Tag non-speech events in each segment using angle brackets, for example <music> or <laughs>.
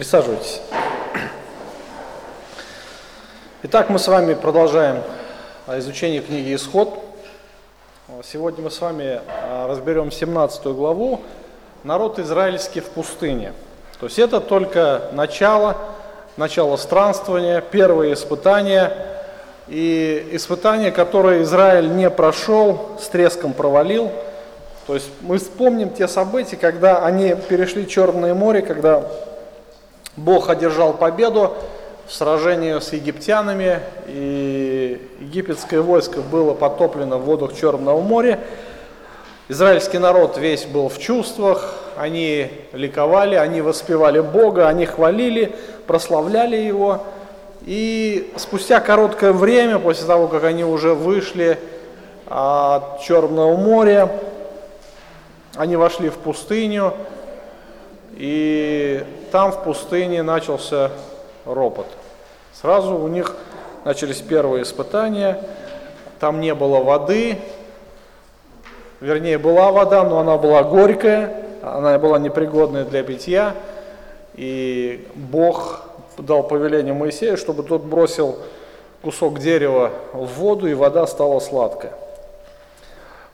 Присаживайтесь. Итак, мы с вами продолжаем а, изучение книги «Исход». Сегодня мы с вами а, разберем 17 главу «Народ израильский в пустыне». То есть это только начало, начало странствования, первые испытания. И испытания, которые Израиль не прошел, с треском провалил. То есть мы вспомним те события, когда они перешли Черное море, когда Бог одержал победу в сражении с египтянами, и египетское войско было потоплено в водах Черного моря. Израильский народ весь был в чувствах, они ликовали, они воспевали Бога, они хвалили, прославляли Его. И спустя короткое время, после того, как они уже вышли от Черного моря, они вошли в пустыню, и там в пустыне начался ропот. Сразу у них начались первые испытания, там не было воды, вернее была вода, но она была горькая, она была непригодная для питья, и Бог дал повеление Моисею, чтобы тот бросил кусок дерева в воду, и вода стала сладкая.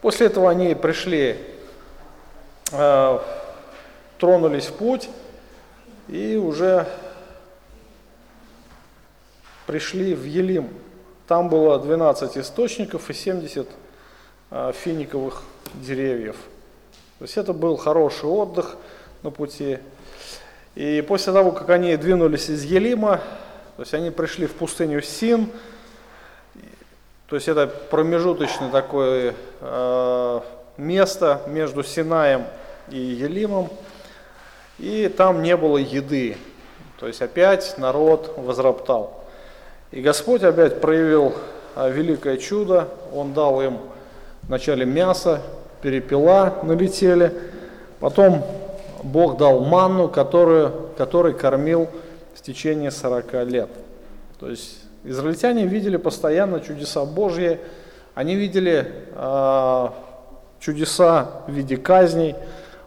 После этого они пришли, э, тронулись в путь, и уже пришли в Елим. Там было 12 источников и 70 а, финиковых деревьев. То есть это был хороший отдых на пути. И после того, как они двинулись из Елима, то есть они пришли в пустыню Син, то есть это промежуточное такое э, место между Синаем и Елимом, и там не было еды. То есть опять народ возроптал. И Господь опять проявил а, великое чудо. Он дал им вначале мясо, перепела налетели. Потом Бог дал манну, которую, который кормил в течение 40 лет. То есть израильтяне видели постоянно чудеса Божьи. Они видели э, чудеса в виде казней.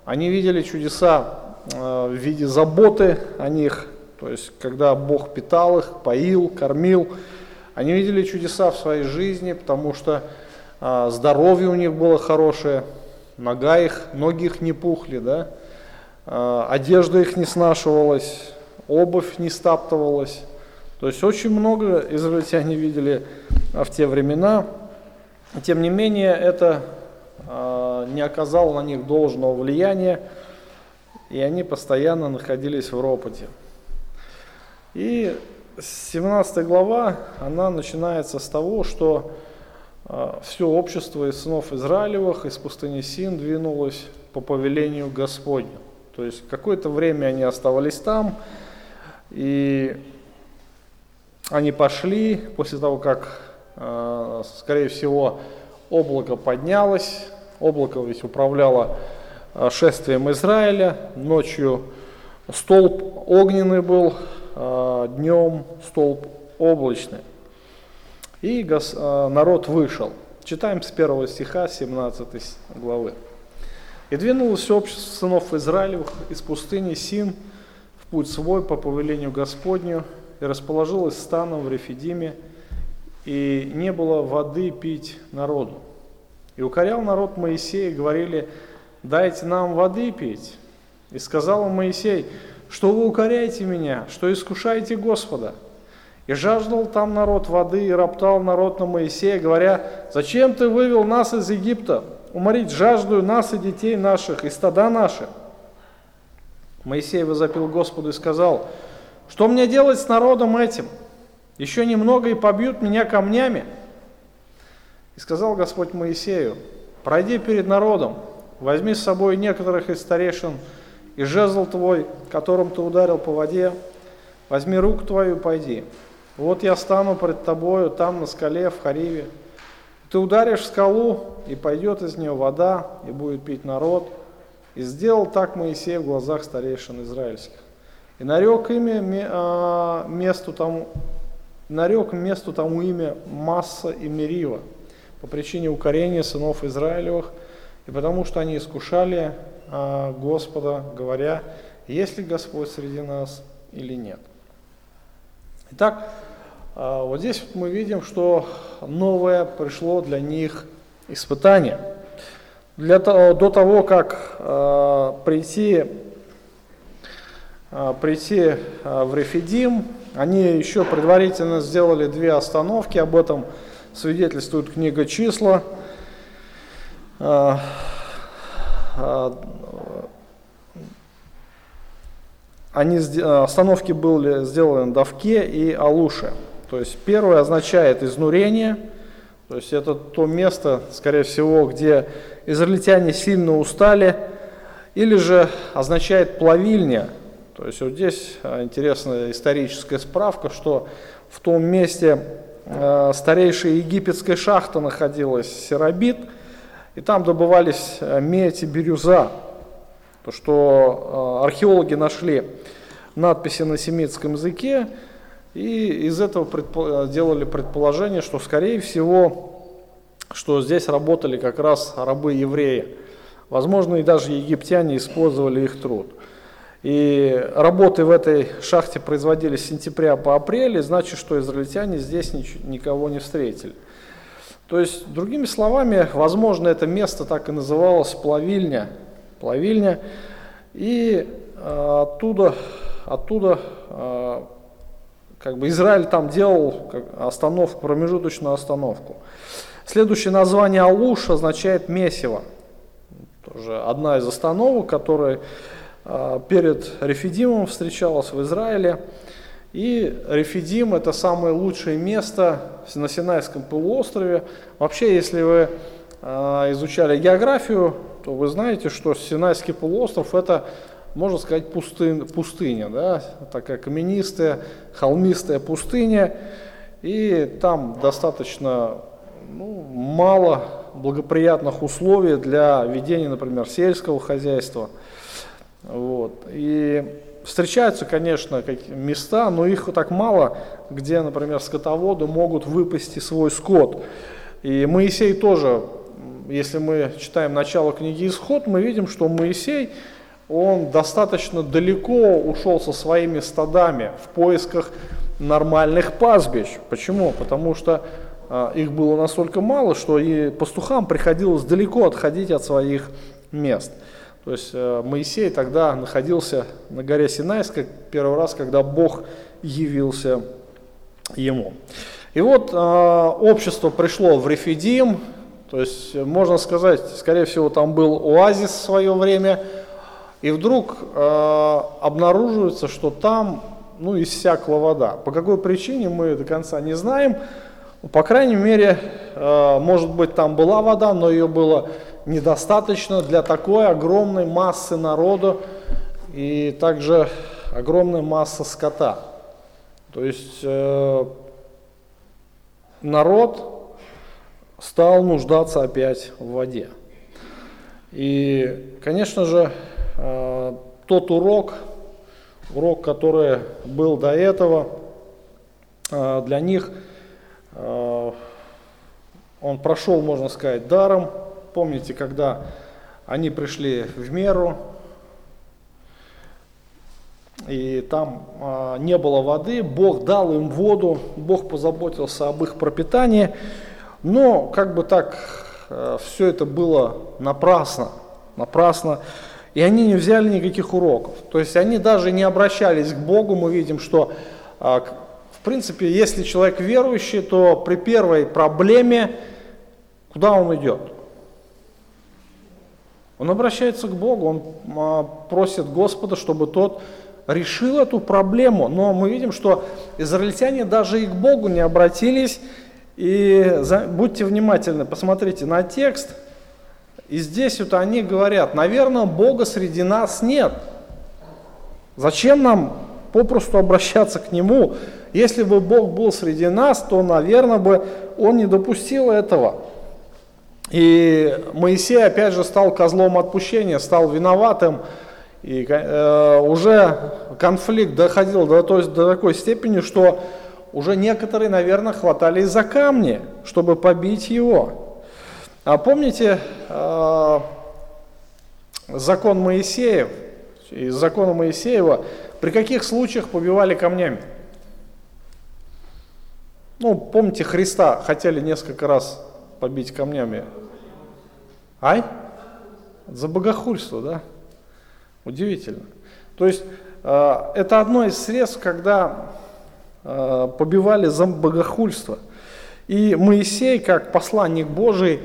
Они видели чудеса в виде заботы о них, то есть когда Бог питал их, поил, кормил. Они видели чудеса в своей жизни, потому что а, здоровье у них было хорошее, нога их, ноги их не пухли, да? а, одежда их не снашивалась, обувь не стаптывалась. То есть очень много израильтяне видели в те времена. Тем не менее, это не оказало на них должного влияния и они постоянно находились в ропоте. И 17 глава, она начинается с того, что э, все общество из сынов Израилевых из пустыни Син двинулось по повелению Господню. То есть какое-то время они оставались там, и они пошли после того, как, э, скорее всего, облако поднялось, облако ведь управляло шествием Израиля. Ночью столб огненный был, э, днем столб облачный. И э, народ вышел. Читаем с первого стиха 17 главы. «И двинулось общество сынов Израилевых из пустыни Син в путь свой по повелению Господню, и расположилось станом в Рефидиме, и не было воды пить народу. И укорял народ Моисея, говорили, дайте нам воды пить. И сказал им Моисей, что вы укоряете меня, что искушаете Господа. И жаждал там народ воды, и роптал народ на Моисея, говоря, зачем ты вывел нас из Египта, уморить жаждую нас и детей наших, и стада наши. Моисей возопил Господу и сказал, что мне делать с народом этим? Еще немного и побьют меня камнями. И сказал Господь Моисею, пройди перед народом, Возьми с собой некоторых из старейшин и жезл твой, которым ты ударил по воде, возьми руку твою и пойди. Вот я стану пред тобою там на скале в Хариве. Ты ударишь скалу, и пойдет из нее вода, и будет пить народ. И сделал так Моисей в глазах старейшин израильских. И нарек имя а, месту тому, нарек месту тому имя Масса и Мерива по причине укорения сынов Израилевых – и потому что они искушали а, Господа, говоря, есть ли Господь среди нас, или нет. Итак, а, вот здесь мы видим, что новое пришло для них испытание. Для до того, как э, прийти, э, прийти э, в Рефидим, они еще предварительно сделали две остановки, об этом свидетельствует книга «Числа». Э, э, они, остановки были сделаны Давке и Алуше. То есть первое означает изнурение, то есть это то место, скорее всего, где израильтяне сильно устали, или же означает плавильня. То есть вот здесь а, интересная историческая справка, что в том месте старейшая египетская шахта находилась, Серабит, и там добывались э, медь и бирюза. То, что э, археологи нашли надписи на семитском языке, и из этого предпо делали предположение, что скорее всего, что здесь работали как раз рабы-евреи. Возможно, и даже египтяне использовали их труд. И работы в этой шахте производились с сентября по апрель, значит, что израильтяне здесь никого не встретили. То есть, другими словами, возможно, это место так и называлось плавильня. Плавильня. И э, оттуда, оттуда э, как бы Израиль там делал остановку, промежуточную остановку. Следующее название Алуш означает месиво. Тоже одна из остановок, которая э, перед Рефидимом встречалась в Израиле. И Рефидим это самое лучшее место на Синайском полуострове. Вообще, если вы э, изучали географию, то вы знаете, что Синайский полуостров это можно сказать, пустынь, пустыня, да, такая каменистая, холмистая пустыня, и там достаточно ну, мало благоприятных условий для ведения, например, сельского хозяйства. Вот. И встречаются, конечно, места, но их так мало, где, например, скотоводы могут выпасти свой скот. И Моисей тоже, если мы читаем начало книги Исход, мы видим, что Моисей он достаточно далеко ушел со своими стадами в поисках нормальных пастбищ. Почему? Потому что э, их было настолько мало, что и пастухам приходилось далеко отходить от своих мест. То есть э, Моисей тогда находился на горе Синайской первый раз, когда Бог явился ему. И вот э, общество пришло в Рефидим, то есть можно сказать, скорее всего там был оазис в свое время, и вдруг э, обнаруживается, что там ну, иссякла вода. По какой причине мы до конца не знаем. По крайней мере, может быть, там была вода, но ее было недостаточно для такой огромной массы народа и также огромной массы скота. То есть э, народ стал нуждаться опять в воде. И, конечно же, Э, тот урок, урок, который был до этого, э, для них э, он прошел, можно сказать, даром. Помните, когда они пришли в меру, и там не было воды, Бог дал им воду, Бог позаботился об их пропитании, но как бы так все это было напрасно, напрасно. И они не взяли никаких уроков. То есть они даже не обращались к Богу. Мы видим, что а, в принципе, если человек верующий, то при первой проблеме куда он идет? Он обращается к Богу, он а, просит Господа, чтобы тот решил эту проблему. Но мы видим, что израильтяне даже и к Богу не обратились. И будьте внимательны, посмотрите на текст – и здесь вот они говорят, наверное, Бога среди нас нет. Зачем нам попросту обращаться к Нему? Если бы Бог был среди нас, то, наверное, бы Он не допустил этого. И Моисей опять же стал козлом отпущения, стал виноватым. И э, уже конфликт доходил до, то есть, до такой степени, что уже некоторые, наверное, хватались за камни, чтобы побить его. А помните э, закон Моисеев? Из закона Моисеева При каких случаях побивали камнями? Ну, помните, Христа хотели несколько раз побить камнями. Ай? За богохульство, да? Удивительно. То есть э, это одно из средств, когда э, побивали за богохульство. И Моисей, как посланник Божий,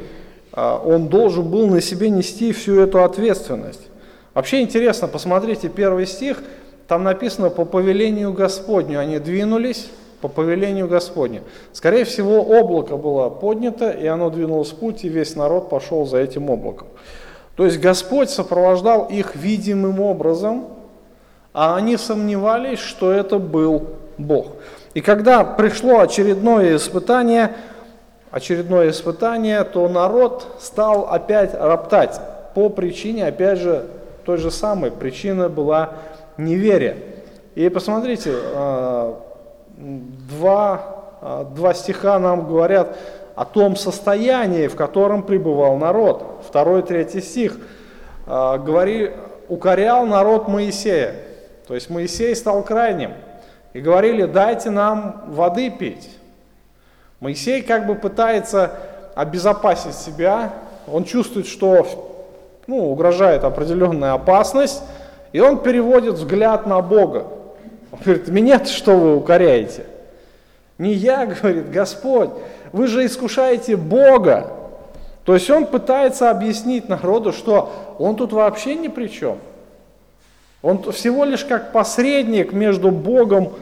э, он должен был на себе нести всю эту ответственность. Вообще интересно, посмотрите первый стих, там написано по повелению Господню они двинулись, по повелению Господню. Скорее всего, облако было поднято, и оно двинулось в путь, и весь народ пошел за этим облаком. То есть Господь сопровождал их видимым образом, а они сомневались, что это был Бог. И когда пришло очередное испытание, очередное испытание, то народ стал опять роптать по причине, опять же, той же самой. Причина была неверие. И посмотрите, а, два, а, два стиха нам говорят о том состоянии, в котором пребывал народ. Второй, третий стих. А, говори, укорял народ Моисея. То есть Моисей стал крайним. И говорили, дайте нам воды пить. Моисей как бы пытается обезопасить себя. Он чувствует, что ну, угрожает определенная опасность. И он переводит взгляд на Бога. Он говорит, меня что вы укоряете? Не я, говорит, Господь, вы же искушаете Бога. То есть он пытается объяснить народу, что он тут вообще ни при чем. Он всего лишь как посредник между Богом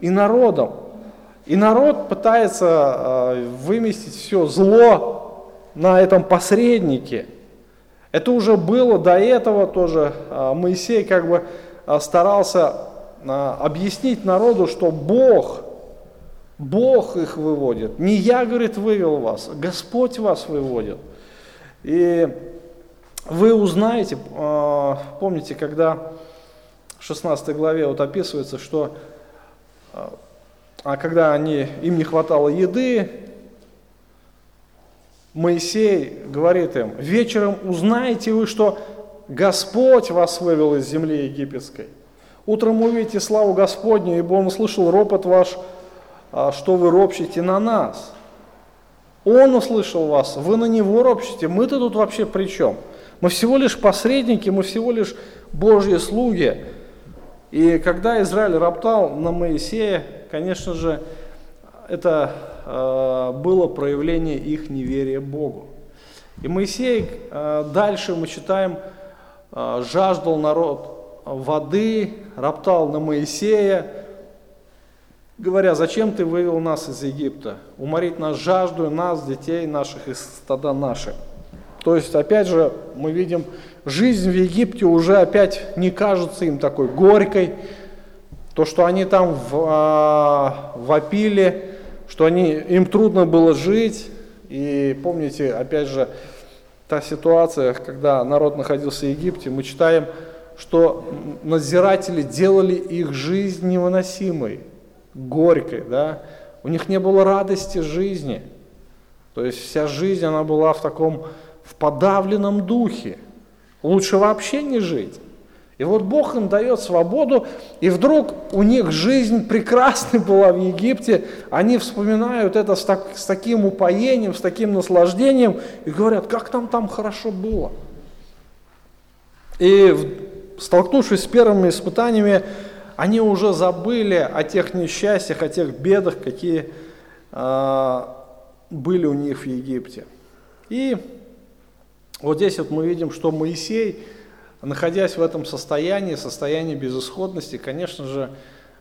и народом. И народ пытается э, выместить все зло на этом посреднике – это уже было до этого тоже. А, Моисей как бы а, старался объяснить народу, что Бог, Бог их выводит. Не я, говорит, вывел вас, Господь вас выводит. И вы узнаете, помните, когда в 16 главе вот описывается, что а когда они, им не хватало еды, Моисей говорит им, вечером узнаете вы, что Господь вас вывел из земли египетской. Утром увидите славу Господню, ибо Он услышал ропот ваш, а, что вы ропщите на нас. Он услышал вас, вы на Него ропщите, мы-то тут вообще при чем? Мы всего лишь посредники, мы всего лишь Божьи слуги. И когда Израиль роптал на Моисея, конечно же, это э, было проявление их неверия Богу. И Моисей, э, дальше мы читаем, жаждал народ воды, роптал на Моисея, говоря, зачем ты вывел нас из Египта? Уморить нас жажду, нас, детей наших и стада наши. То есть, опять же, мы видим, жизнь в Египте уже опять не кажется им такой горькой. То, что они там в, а, вопили, что они, им трудно было жить. И помните, опять же, та ситуация, когда народ находился в Египте, мы читаем, что надзиратели делали их жизнь невыносимой, горькой, да? У них не было радости жизни. То есть вся жизнь, она была в таком, в подавленном духе. Лучше вообще не жить. И вот Бог им дает свободу, и вдруг у них жизнь прекрасная <laughs> была в Египте, они вспоминают это с, так, с таким упоением, с таким наслаждением, и говорят, как нам там хорошо было. И столкнувшись с первыми испытаниями, они уже забыли о тех несчастьях, о тех бедах, какие э, были у них в Египте. И вот здесь вот мы видим, что Моисей, находясь в этом состоянии, состоянии безысходности, конечно же,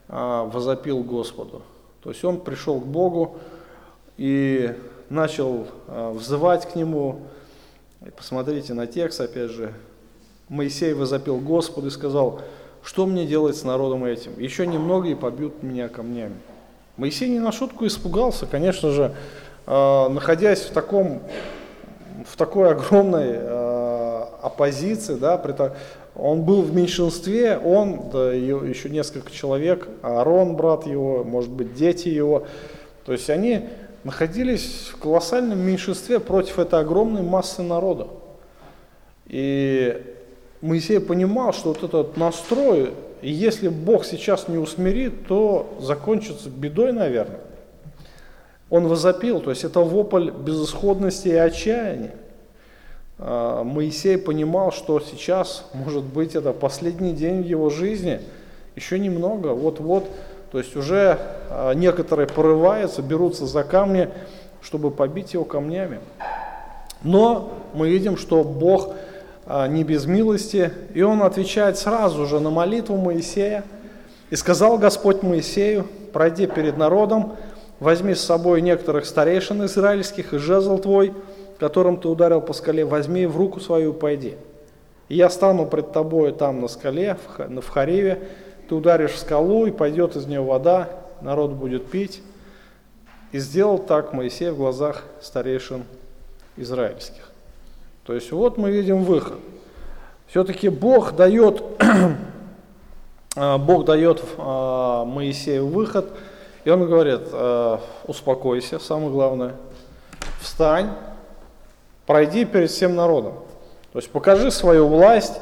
а, возопил Господу. То есть он пришел к Богу и начал а, взывать к Нему. И посмотрите на текст, опять же. Моисей возопил Господу и сказал, что мне делать с народом этим? Еще немного и побьют меня камнями. Моисей не на шутку испугался, конечно же, а, находясь в таком, в такой огромной оппозиции, да, он был в меньшинстве, он, да, еще несколько человек, Аарон, брат его, может быть, дети его, то есть они находились в колоссальном меньшинстве против этой огромной массы народа. И Моисей понимал, что вот этот настрой если Бог сейчас не усмирит, то закончится бедой, наверное. Он возопил, то есть это вопль безысходности и отчаяния. А, Моисей понимал, что сейчас, может быть, это последний день его жизни, еще немного, вот-вот, то есть уже а, некоторые порываются, берутся за камни, чтобы побить его камнями. Но мы видим, что Бог не без милости, и он отвечает сразу же на молитву Моисея. «И сказал Господь Моисею, пройди перед народом, возьми с собой некоторых старейшин израильских и жезл твой, которым ты ударил по скале, возьми в руку свою и пойди. И я стану пред тобой там на скале, в Хариве, ты ударишь в скалу, и пойдет из нее вода, народ будет пить. И сделал так Моисей в глазах старейшин израильских. То есть вот мы видим выход. Все-таки Бог дает, <clears throat> а, Бог дает а, Моисею выход, и он говорит, а, успокойся, самое главное, встань, пройди перед всем народом. То есть покажи свою власть,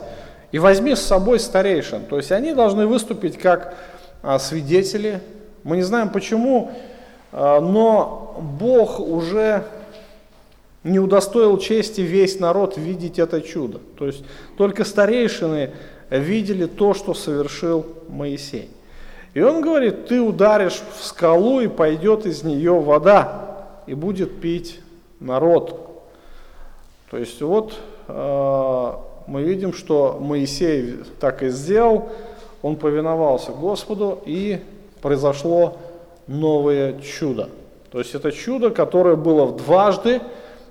и возьми с собой старейшин. То есть они должны выступить как свидетели. Мы не знаем почему, но Бог уже не удостоил чести весь народ видеть это чудо. То есть только старейшины видели то, что совершил Моисей. И он говорит, ты ударишь в скалу, и пойдет из нее вода, и будет пить народ. То есть вот а, мы видим, что Моисей так и сделал, он повиновался Господу, и произошло новое чудо. То есть это чудо, которое было дважды,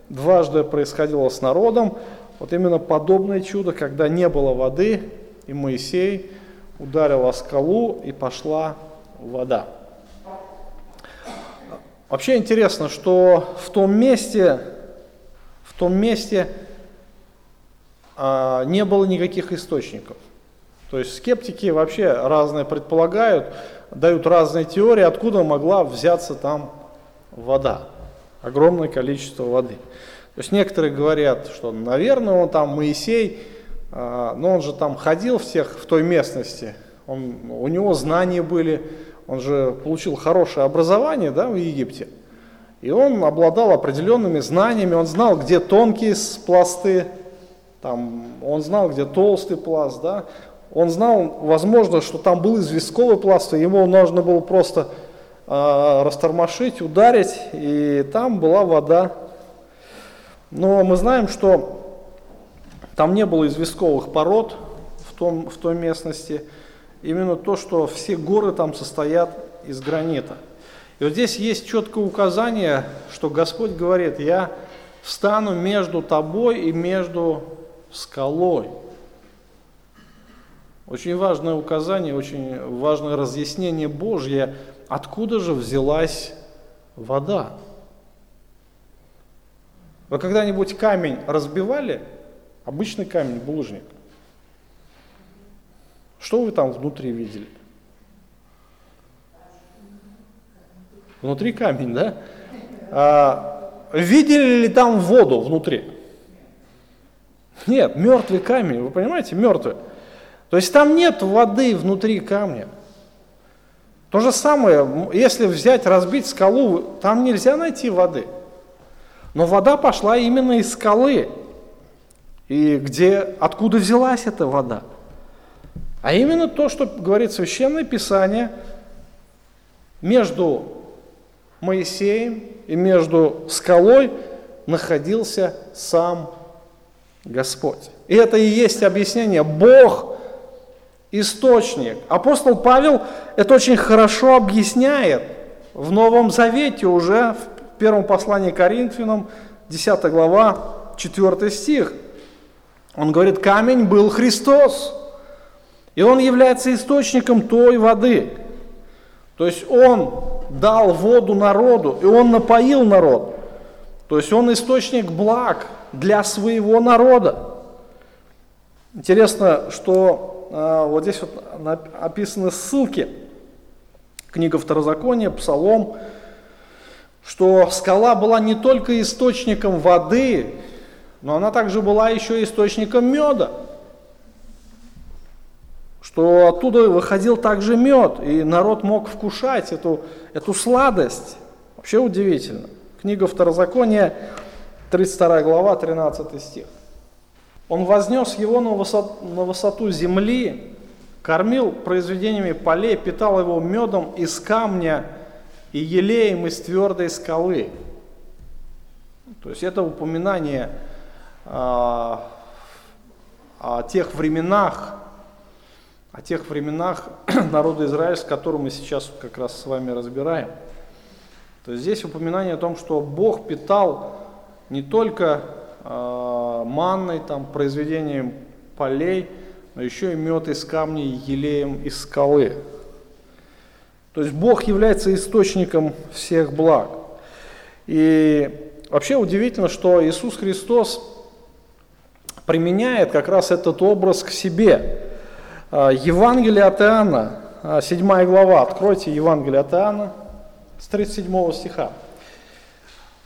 дважды происходило с народом, вот именно подобное чудо, когда не было воды, и Моисей ударил о скалу, и пошла вода. Вообще интересно, что в том месте, в том месте, а, не было никаких источников. То есть скептики вообще разные предполагают, дают разные теории, откуда могла взяться там вода, огромное количество воды. То есть некоторые говорят, что, наверное, он там Моисей, а, но он же там ходил всех в той местности, он, у него знания были, он же получил хорошее образование да, в Египте. И он обладал определенными знаниями, он знал, где тонкие пласты, там, он знал, где толстый пласт, да? Он знал, возможно, что там был известковый пласт, и ему нужно было просто э, растормошить, ударить, и там была вода. Но мы знаем, что там не было известковых пород в, том, в той местности. Именно то, что все горы там состоят из гранита. И вот здесь есть четкое указание, что Господь говорит, я встану между тобой и между скалой. Очень важное указание, очень важное разъяснение Божье, откуда же взялась вода. Вы когда-нибудь камень разбивали? Обычный камень, булыжник. Что вы там внутри видели? Внутри камень, да? А, видели ли там воду внутри? Нет, мертвый камень, вы понимаете, мертвый. То есть там нет воды внутри камня. То же самое, если взять, разбить скалу, там нельзя найти воды. Но вода пошла именно из скалы. И где, откуда взялась эта вода? А именно то, что говорит Священное Писание, между Моисеем и между скалой находился сам Господь. И это и есть объяснение. Бог – источник. Апостол Павел это очень хорошо объясняет в Новом Завете уже в первом послании Коринфянам, 10 глава, 4 стих. Он говорит, камень был Христос, и он является источником той воды. То есть он дал воду народу, и он напоил народ. То есть он источник благ, для своего народа. Интересно, что э, вот здесь вот описаны ссылки. Книга Второзакония, Псалом, что скала была не только источником воды, но она также была еще источником меда. что оттуда выходил также мед, и народ мог вкушать эту, эту сладость. Вообще удивительно. Книга Второзакония, 32 глава, 13 стих. Он вознес его на высоту, на высоту земли, кормил произведениями полей, питал его медом из камня и елеем из твердой скалы. То есть это упоминание а, о тех временах, о тех временах <clears throat> народа Израиля, с которым мы сейчас как раз с вами разбираем. То есть здесь упоминание о том, что Бог питал не только э, манной, там, произведением полей, но еще и мед из камня и елеем из скалы. То есть Бог является источником всех благ. И вообще удивительно, что Иисус Христос применяет как раз этот образ к себе. А, Евангелие от Иоанна, 7 а, глава, откройте Евангелие от Иоанна с 37 стиха.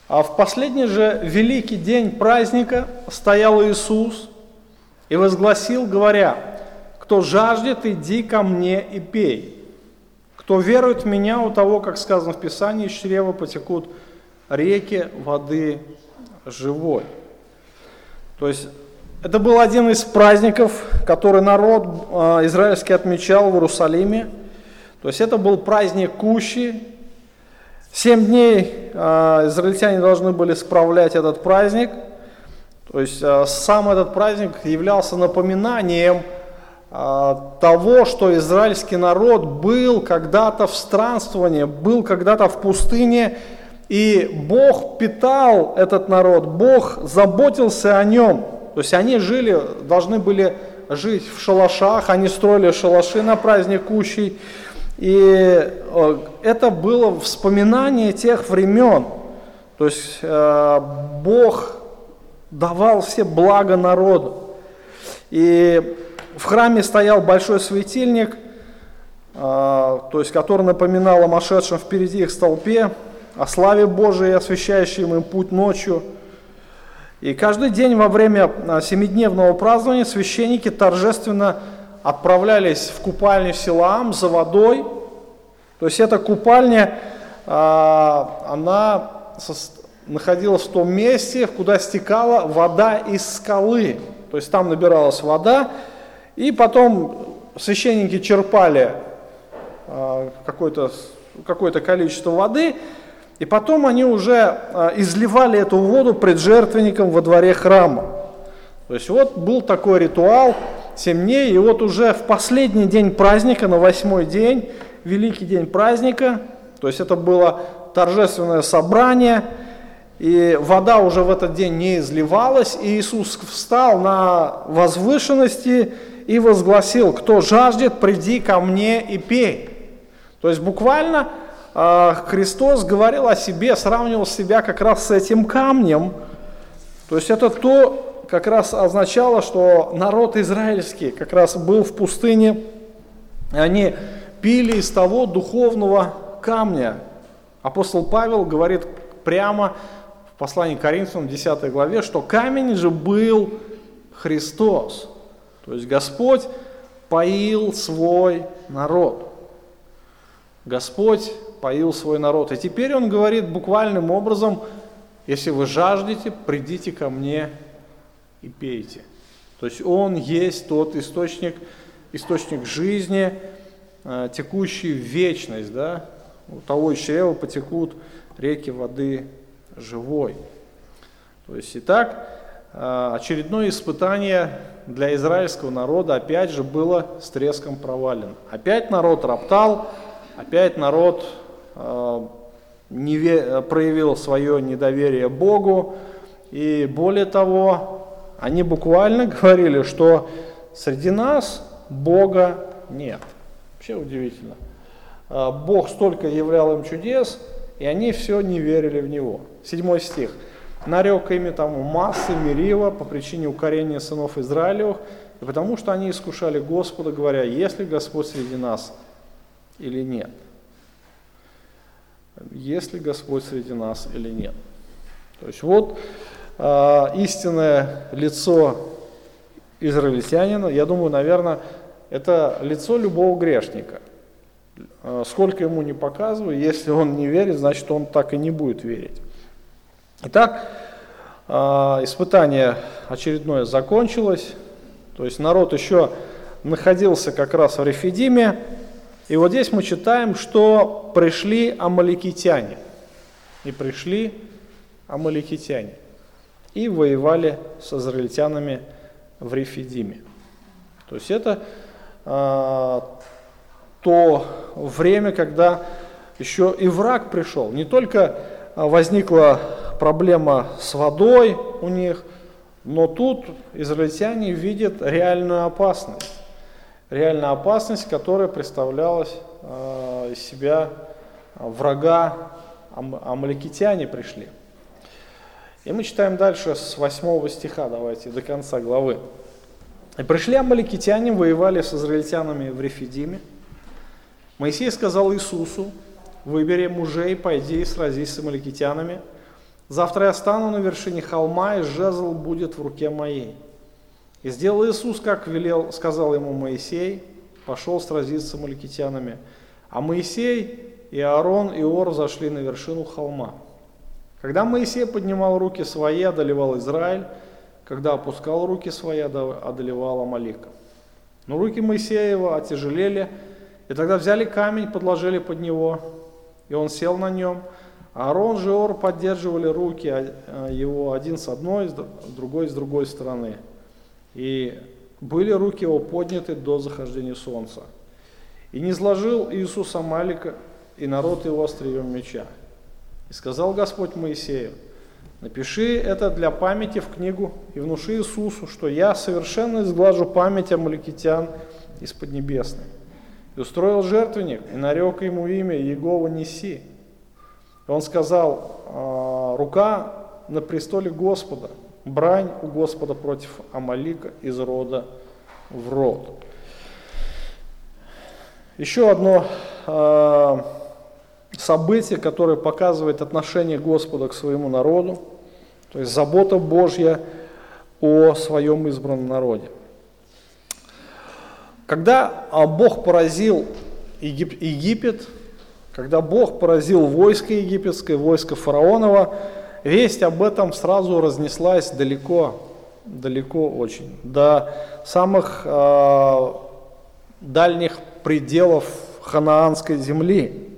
А в последний же великий день праздника стоял Иисус и возгласил, говоря, «Кто жаждет, иди ко мне и пей. Кто верует в меня, у того, как сказано в Писании, из чрева потекут реки воды живой». То есть это был один из праздников, который народ э, израильский отмечал в Иерусалиме. То есть это был праздник Кущи, Семь дней э, израильтяне должны были справлять этот праздник. То есть э, сам этот праздник являлся напоминанием того, что израильский народ был когда-то в странствовании, был когда-то в пустыне, и Бог питал этот народ, Бог заботился о нем. То есть они жили, должны были жить в шалашах, они строили шалаши на праздник Кущий. И э, это было вспоминание тех времен. То есть э, Бог давал все блага народу. И в храме стоял большой светильник, э, то есть, который напоминал о машедшем впереди их столпе, о славе Божией, освещающей им путь ночью. И каждый день во время семидневного празднования священники торжественно отправлялись в купальню Силаам за водой. То есть эта купальня, а, она находилась в том месте, куда стекала вода из скалы. То есть там набиралась вода, и потом священники черпали а, какое-то какое количество воды, и потом они уже а, изливали эту воду пред жертвенником во дворе храма. То есть вот был такой ритуал, 7 дней, и вот уже в последний день праздника, на восьмой день, великий день праздника, то есть это было торжественное собрание, и вода уже в этот день не изливалась, и Иисус встал на возвышенности и возгласил, кто жаждет, приди ко мне и пей. То есть буквально э, Христос говорил о себе, сравнивал себя как раз с этим камнем. То есть это то, как раз означало, что народ израильский как раз был в пустыне, они пили из того духовного камня. Апостол Павел говорит прямо в послании к Коринфянам 10 главе, что камень же был Христос. То есть Господь поил свой народ. Господь поил свой народ. И теперь он говорит буквальным образом, если вы жаждете, придите ко мне и пейте. То есть Он есть тот источник, источник жизни, э, текущий в вечность, да? У того чрева потекут реки воды живой. То есть, итак, э, очередное испытание для израильского народа опять же было с треском провалено. Опять народ роптал, опять народ э, не проявил свое недоверие Богу, и более того, они буквально <laughs> говорили, что среди нас Бога нет. Вообще удивительно. Бог столько являл им чудес, и они все не верили в Него. Седьмой стих. Нарек ими там массы мерила по причине укорения сынов Израилевых, и потому что они искушали Господа, говоря, есть ли Господь среди нас или нет. Есть ли Господь среди нас или нет. То есть вот э, истинное лицо израильтянина, я думаю, наверное, это лицо любого грешника. Э, сколько ему не показываю, если он не верит, значит он так и не будет верить. Итак, э, испытание очередное закончилось, то есть народ еще находился как раз в Рефидиме, и вот здесь мы читаем, что пришли амаликитяне, и пришли амаликитяне, и воевали с израильтянами в Рефидиме. То есть это а, то время, когда еще и враг пришел. Не только а, возникла проблема с водой у них, но тут израильтяне видят реальную опасность. Реальная опасность, которая представлялась э, из себя врага, ам, амаликитяне пришли. И мы читаем дальше с 8 стиха, давайте, до конца главы. «И пришли амаликитяне, воевали с израильтянами в Рефидиме, Моисей сказал Иисусу, выбери мужей, пойди и сразись с амаликитянами. Завтра я стану на вершине холма, и жезл будет в руке моей. И сделал Иисус, как велел, сказал ему Моисей, пошел сразиться с амаликитянами. А Моисей и Аарон и Ор зашли на вершину холма. Когда Моисей поднимал руки свои, одолевал Израиль, когда опускал руки свои, одолевал Амалика. Но руки Моисеева отяжелели, и тогда взяли камень, подложили под него, и он сел на нем. А Аарон же Ор поддерживали руки а, его один с одной, другой с другой стороны. И были руки его подняты до захождения солнца. И не сложил Иисус Амалика и народ его острием меча. И сказал Господь Моисею, напиши это для памяти в книгу и внуши Иисусу, что я совершенно изглажу память амаликитян из Поднебесной. И устроил жертвенник, и нарек ему имя Егова Неси. Он сказал, «А, рука на престоле Господа, брань у Господа против Амалика из рода в род. Еще одно э, событие, которое показывает отношение Господа к своему народу, то есть забота Божья о своем избранном народе. Когда а, Бог поразил Египет, когда Бог поразил войско египетское, войско фараонова, весть об этом сразу разнеслась далеко, далеко очень, до самых э, дальних пределов ханаанской земли.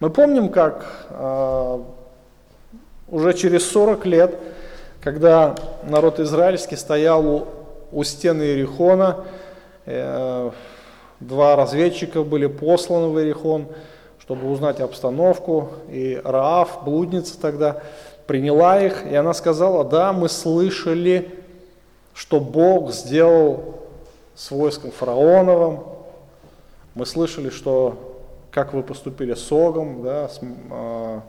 Мы помним, как э, уже через 40 лет, когда народ израильский стоял у, у стены Иерихона, Э, два разведчика были посланы в Иерихон, чтобы узнать обстановку. И Раав, блудница тогда, приняла их, и она сказала, да, мы слышали, что Бог сделал с войском фараоновым, мы слышали, что как вы поступили с Огом, да, с, э,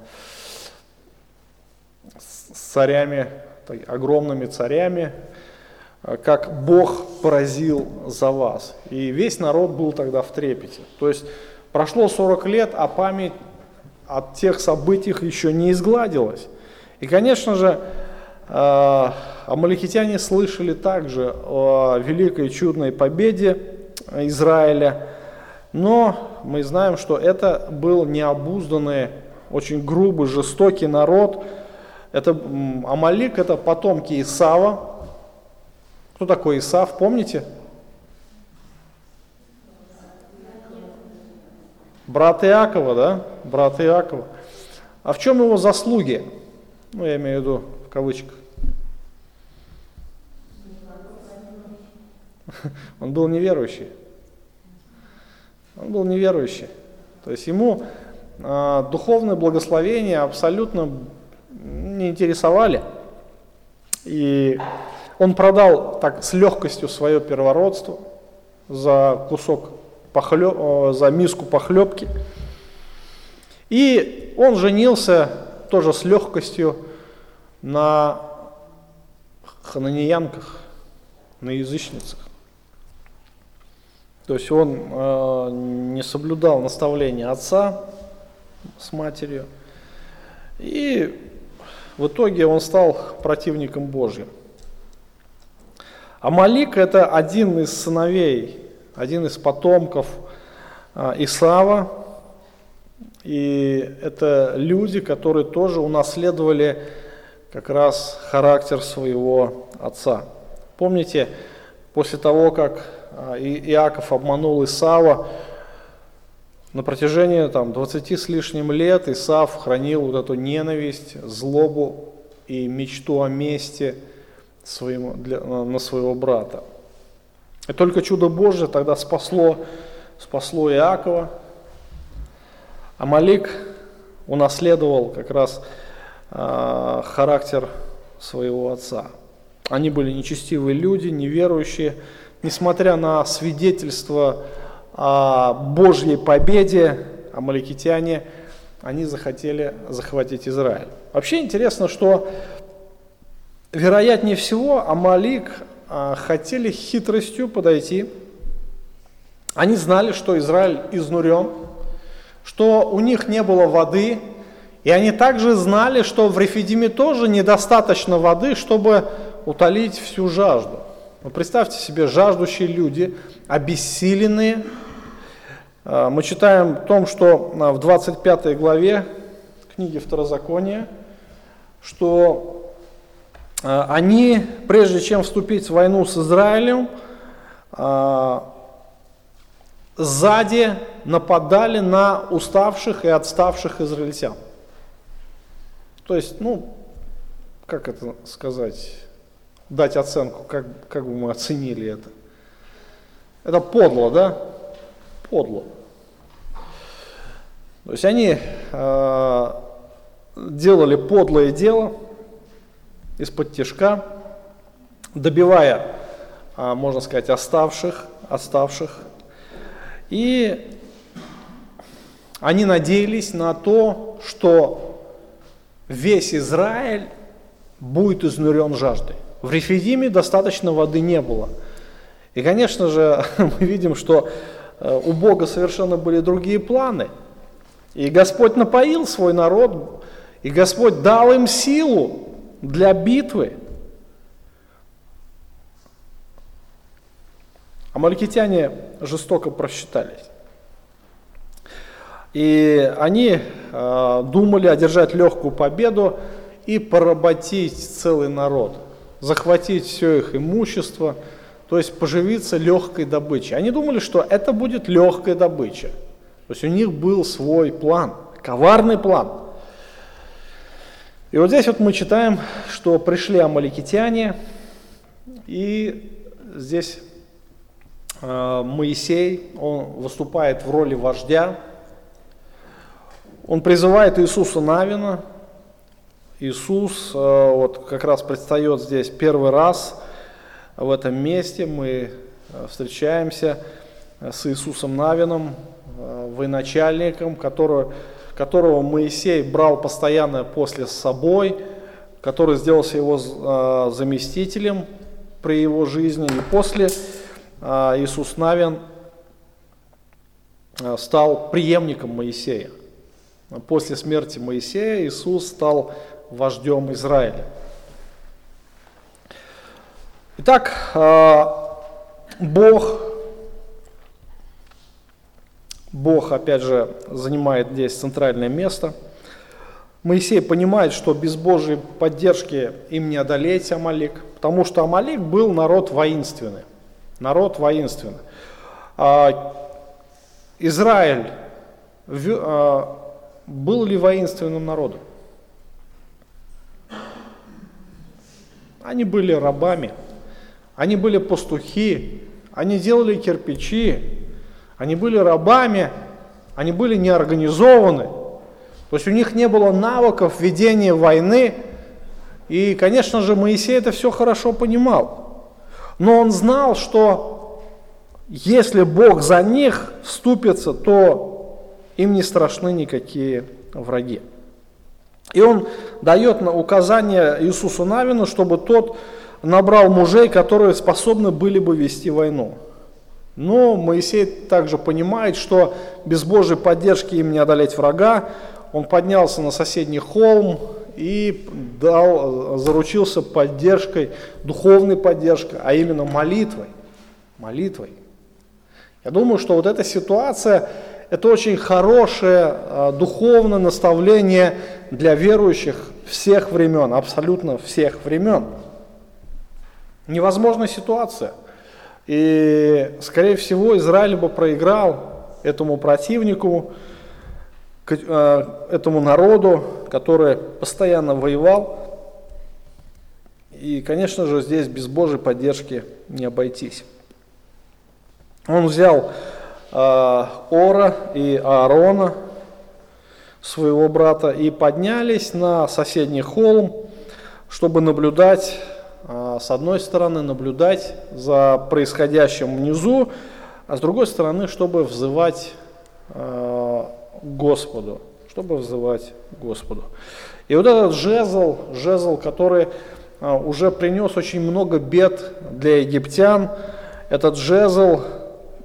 с царями, огромными царями, как Бог поразил за вас. И весь народ был тогда в трепете. То есть прошло 40 лет, а память от тех событий еще не изгладилась. И, конечно же, э, амаликитяне слышали также о великой чудной победе Израиля, но мы знаем, что это был необузданный, очень грубый, жестокий народ. Это Амалик, это потомки Исава, кто такой Исав, помните? Брат Иакова, да? Брат Иакова. А в чем его заслуги? Ну, я имею в виду в кавычках. <laughs> Он был неверующий. Он был неверующий. То есть ему э, духовное благословение абсолютно не интересовали. И он продал так с легкостью свое первородство за кусок похлеб, э, за миску похлебки. И он женился тоже с легкостью на хананиянках, на язычницах. То есть он э, не соблюдал наставления отца с матерью. И в итоге он стал противником Божьим. Амалик – это один из сыновей один из потомков а, Исава. И это люди, которые тоже унаследовали как раз характер своего отца. Помните, после того, как а, Иаков обманул Исава, на протяжении там, 20 с лишним лет Исав хранил вот эту ненависть, злобу и мечту о мести своему, для, на своего брата. И только чудо Божье тогда спасло, спасло Иакова. Амалик унаследовал как раз э, характер своего отца. Они были нечестивые люди, неверующие, несмотря на свидетельство о Божьей победе, амаликитяне, они захотели захватить Израиль. Вообще интересно, что вероятнее всего Амалик а, хотели хитростью подойти. Они знали, что Израиль изнурен, что у них не было воды, и они также знали, что в Рефидиме тоже недостаточно воды, чтобы утолить всю жажду. Вот представьте себе, жаждущие люди, обессиленные. А, мы читаем о том, что а, в 25 главе книги Второзакония, что а, они, прежде чем вступить в войну с Израилем, а, сзади нападали на уставших и отставших израильтян. То есть, ну, как это сказать, дать оценку, как, как бы мы оценили это. Это подло, да? Подло. То есть они э, делали подлое дело, из-под тяжка, добивая, а, можно сказать, оставших, оставших. И они надеялись на то, что весь Израиль будет изнурен жаждой. В Рефидиме достаточно воды не было. И, конечно же, <laughs> мы видим, что э, у Бога совершенно были другие планы. И Господь напоил свой народ, и Господь дал им силу для битвы. Амаликитяне жестоко просчитались. И они э, думали одержать легкую победу и поработить целый народ, захватить все их имущество, то есть поживиться легкой добычей. Они думали, что это будет легкая добыча. То есть у них был свой план, коварный план – и вот здесь вот мы читаем, что пришли амаликитяне, и здесь э, Моисей, он выступает в роли вождя, он призывает Иисуса Навина, Иисус э, вот как раз предстает здесь первый раз в этом месте, мы э, встречаемся с Иисусом Навином, военачальником, который которого Моисей брал постоянно после с собой, который сделался его а, заместителем при его жизни. И после а, Иисус Навин а, стал преемником Моисея. После смерти Моисея Иисус стал вождем Израиля. Итак, Бог Бог, опять же, занимает здесь центральное место. Моисей понимает, что без Божьей поддержки им не одолеть Амалик, потому что Амалик был народ воинственный. Народ воинственный. А Израиль а, был ли воинственным народом? Они были рабами, они были пастухи, они делали кирпичи, они были рабами, они были неорганизованы. То есть у них не было навыков ведения войны. И, конечно же, Моисей это все хорошо понимал. Но он знал, что если Бог за них вступится, то им не страшны никакие враги. И он дает указание Иисусу Навину, чтобы тот набрал мужей, которые способны были бы вести войну. Но Моисей также понимает, что без Божьей поддержки им не одолеть врага. Он поднялся на соседний холм и дал, заручился поддержкой, духовной поддержкой, а именно молитвой. Молитвой. Я думаю, что вот эта ситуация – это очень хорошее э, духовное наставление для верующих всех времен, абсолютно всех времен. Невозможная ситуация. И, скорее всего, Израиль бы проиграл этому противнику, э, этому народу, который постоянно воевал. И, конечно же, здесь без Божьей поддержки не обойтись. Он взял э, Ора и Аарона, своего брата, и поднялись на соседний холм, чтобы наблюдать, с одной стороны, наблюдать за происходящим внизу, а с другой стороны, чтобы взывать э, Господу, чтобы взывать Господу. И вот этот жезл, жезл, который э, уже принес очень много бед для египтян, этот жезл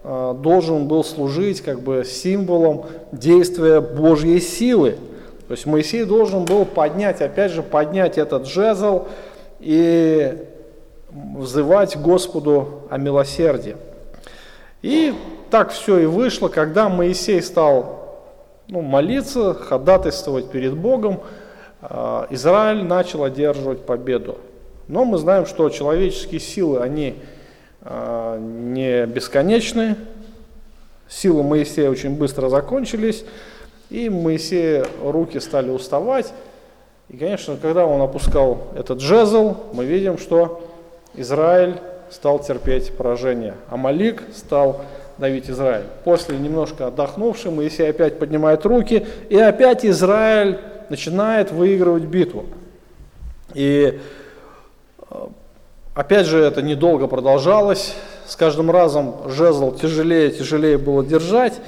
Э, должен был служить как бы символом действия Божьей силы. То есть Моисей должен был поднять, опять же, поднять этот жезл и взывать Господу о милосердии. И так все и вышло, когда Моисей стал ну, молиться, ходатайствовать перед Богом, э, Израиль начал одерживать победу. Но мы знаем, что человеческие силы, они а, не бесконечны. Силы Моисея очень быстро закончились, и Моисея руки стали уставать. И, конечно, когда он опускал этот жезл, мы видим, что Израиль стал терпеть поражение. Малик стал давить Израиль. После немножко отдохнувший, Моисей опять поднимает руки, и опять Израиль начинает выигрывать битву. И Опять же, это недолго продолжалось. С каждым разом жезл тяжелее, тяжелее было держать.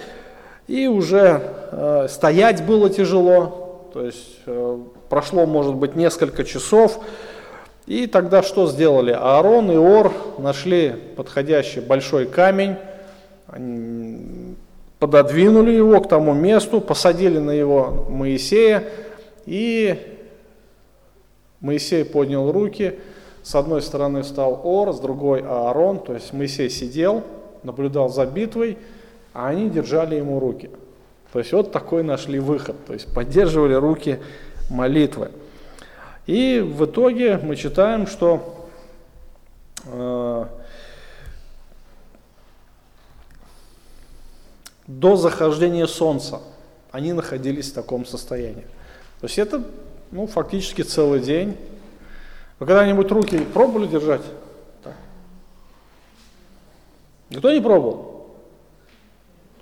И уже э, стоять было тяжело. То есть э, прошло, может быть, несколько часов. И тогда что сделали? Аарон и Ор нашли подходящий большой камень, пододвинули его к тому месту, посадили на его Моисея, и Моисей поднял руки – с одной стороны встал Ор, с другой Аарон, то есть Моисей сидел, наблюдал за битвой, а они держали ему руки. То есть вот такой нашли выход, то есть поддерживали руки молитвы. И в итоге мы читаем, что э, до захождения солнца они находились в таком состоянии. То есть это ну, фактически целый день вы когда-нибудь руки пробовали держать? Так. Никто не пробовал?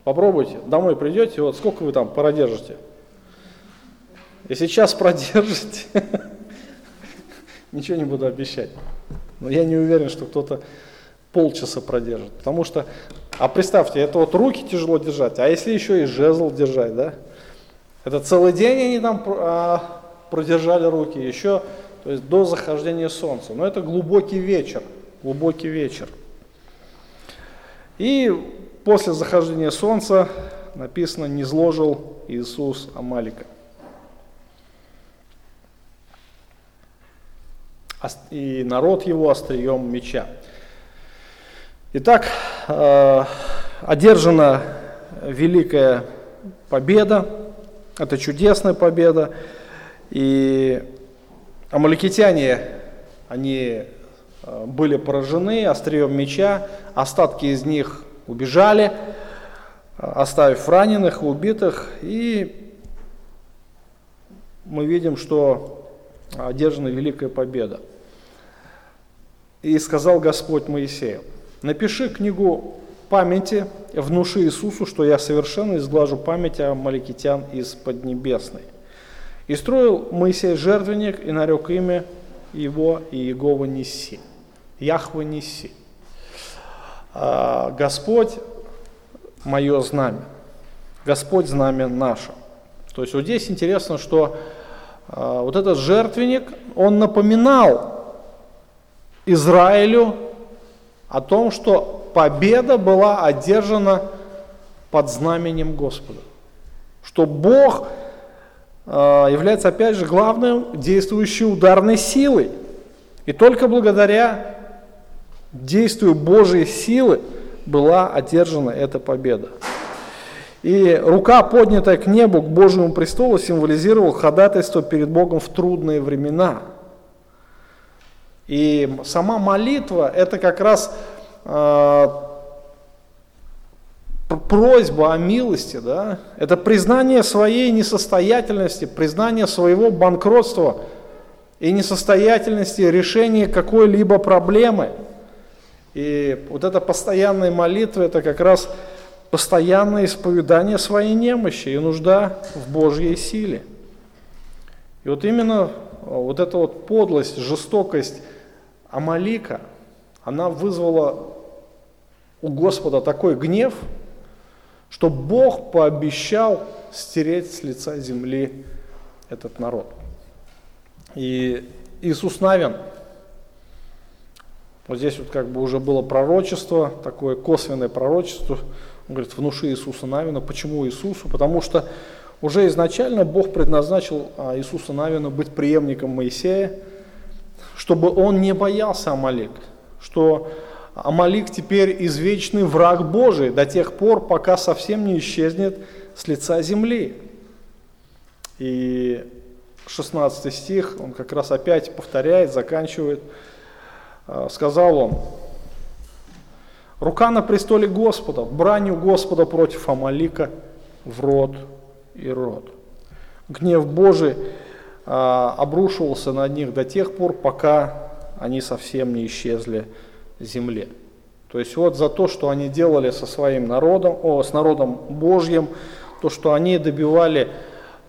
Попробуйте. Домой придете, вот сколько вы там продержите? И сейчас продержите, <laughs> ничего не буду обещать. Но я не уверен, что кто-то полчаса продержит. Потому что, а представьте, это вот руки тяжело держать, а если еще и жезл держать, да? Это целый день они там а, продержали руки, еще то есть до захождения солнца. Но это глубокий вечер, глубокий вечер. И после захождения солнца написано, не зложил Иисус Амалика. И народ его острием меча. Итак, э, одержана великая победа, это чудесная победа, и Амаликитяне, они э, были поражены острием меча, остатки из них убежали, оставив раненых и убитых, и мы видим, что одержана великая победа. И сказал Господь Моисею, напиши книгу памяти, внуши Иисусу, что я совершенно изглажу память о маликитян из Поднебесной. И строил Моисей жертвенник и нарек имя его и Иегова Ниси. Яхва Ниси. А, Господь мое знамя. Господь знамя наше. То есть вот здесь интересно, что а, вот этот жертвенник, он напоминал Израилю о том, что победа была одержана под знаменем Господа. Что Бог Э, является опять же главным действующей ударной силой. И только благодаря действию Божьей силы была одержана эта победа. И рука, поднятая к небу, к Божьему престолу, символизировала ходатайство перед Богом в трудные времена. И сама молитва – это как раз э, просьба о милости, да? это признание своей несостоятельности, признание своего банкротства и несостоятельности решения какой-либо проблемы. И вот эта постоянная молитва – это как раз постоянное исповедание своей немощи и нужда в Божьей силе. И вот именно а, вот эта вот подлость, жестокость Амалика, она вызвала у Господа такой гнев, что Бог пообещал стереть с лица земли этот народ. И Иисус Навин, вот здесь вот как бы уже было пророчество, такое косвенное пророчество – он говорит, внуши Иисуса Навина. Почему Иисусу? Потому что уже изначально Бог предназначил а, Иисуса Навина быть преемником Моисея, чтобы он не боялся Амалик, что Амалик теперь извечный враг Божий до тех пор, пока совсем не исчезнет с лица земли. И 16 стих, он как раз опять повторяет, заканчивает. А, сказал он, Рука на престоле Господа, бранью Господа против Амалика в род и род. Гнев Божий обрушивался на них до тех пор, пока они совсем не исчезли с земли. То есть вот за то, что они делали со своим народом, о, с народом Божьим, то, что они добивали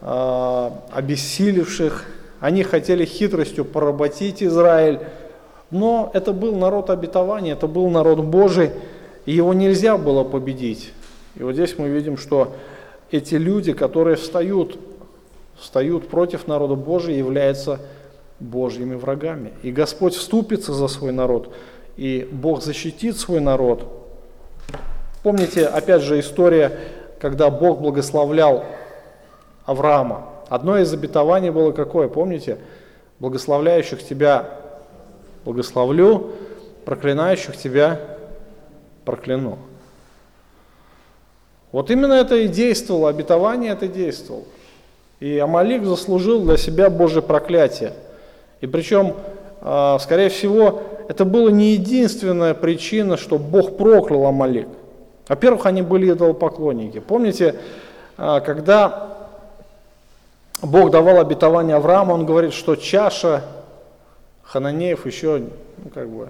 э, обессилевших, они хотели хитростью поработить Израиль, но это был народ обетования, это был народ Божий, и его нельзя было победить. И вот здесь мы видим, что эти люди, которые встают, встают против народа Божия, являются Божьими врагами. И Господь вступится за свой народ, и Бог защитит свой народ. Помните, опять же, история, когда Бог благословлял Авраама. Одно из обетований было какое, помните? Благословляющих тебя благословлю, проклинающих тебя прокляну. Вот именно это и действовало, обетование это действовало. И Амалик заслужил для себя Божье проклятие. И причем, а, скорее всего, это была не единственная причина, что Бог проклял Амалик. Во-первых, они были идолопоклонники. Помните, а, когда Бог давал обетование Аврааму, он говорит, что чаша Хананеев еще ну, как бы,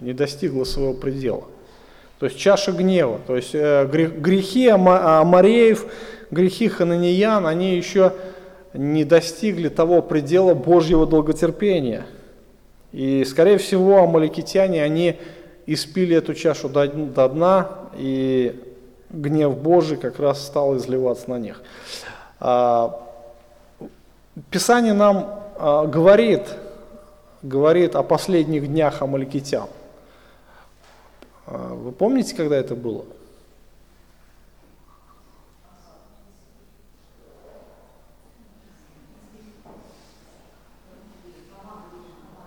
не достигла своего предела. То есть чаша гнева, то есть э, грехи Амареев, грехи Хананиян, они еще не достигли того предела Божьего долготерпения. И, скорее всего, амаликитяне, они испили эту чашу до, дна, и гнев Божий как раз стал изливаться на них. А, Писание нам а, говорит, говорит о последних днях амаликитян. А, вы помните, когда это было?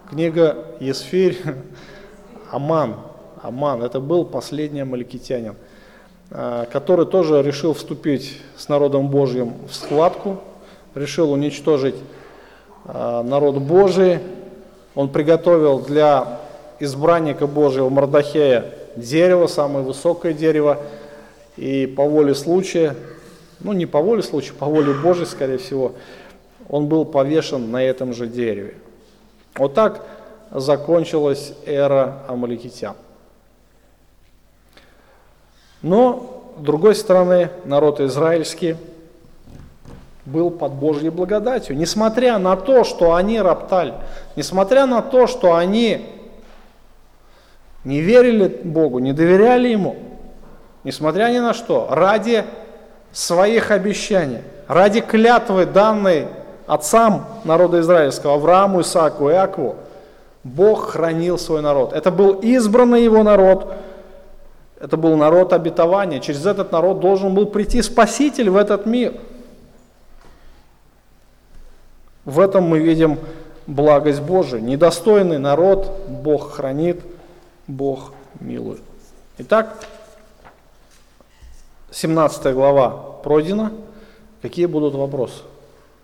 Книга Есфирь, <laughs> Аман, Аман, это был последний амаликитянин, а, который тоже решил вступить с народом Божьим в схватку, решил уничтожить а, народ Божий, он приготовил для избранника Божьего Мардахея дерево, самое высокое дерево, и по воле случая, ну не по воле случая, по воле Божьей, скорее всего, он был повешен на этом же дереве. Вот так закончилась эра амаликитян. Но, с другой стороны, народ израильский – был под Божьей благодатью. Несмотря на то, что они роптали, несмотря на то, что они не верили Богу, не доверяли Ему, несмотря ни на что, ради своих обещаний, ради клятвы, данной отцам народа израильского, Аврааму, Исааку Иакову, Бог хранил свой народ. Это был избранный его народ, это был народ обетования. Через этот народ должен был прийти Спаситель в этот мир – в этом мы видим благость Божию. Недостойный народ Бог хранит, Бог милует. Итак, 17 глава пройдена. Какие будут вопросы?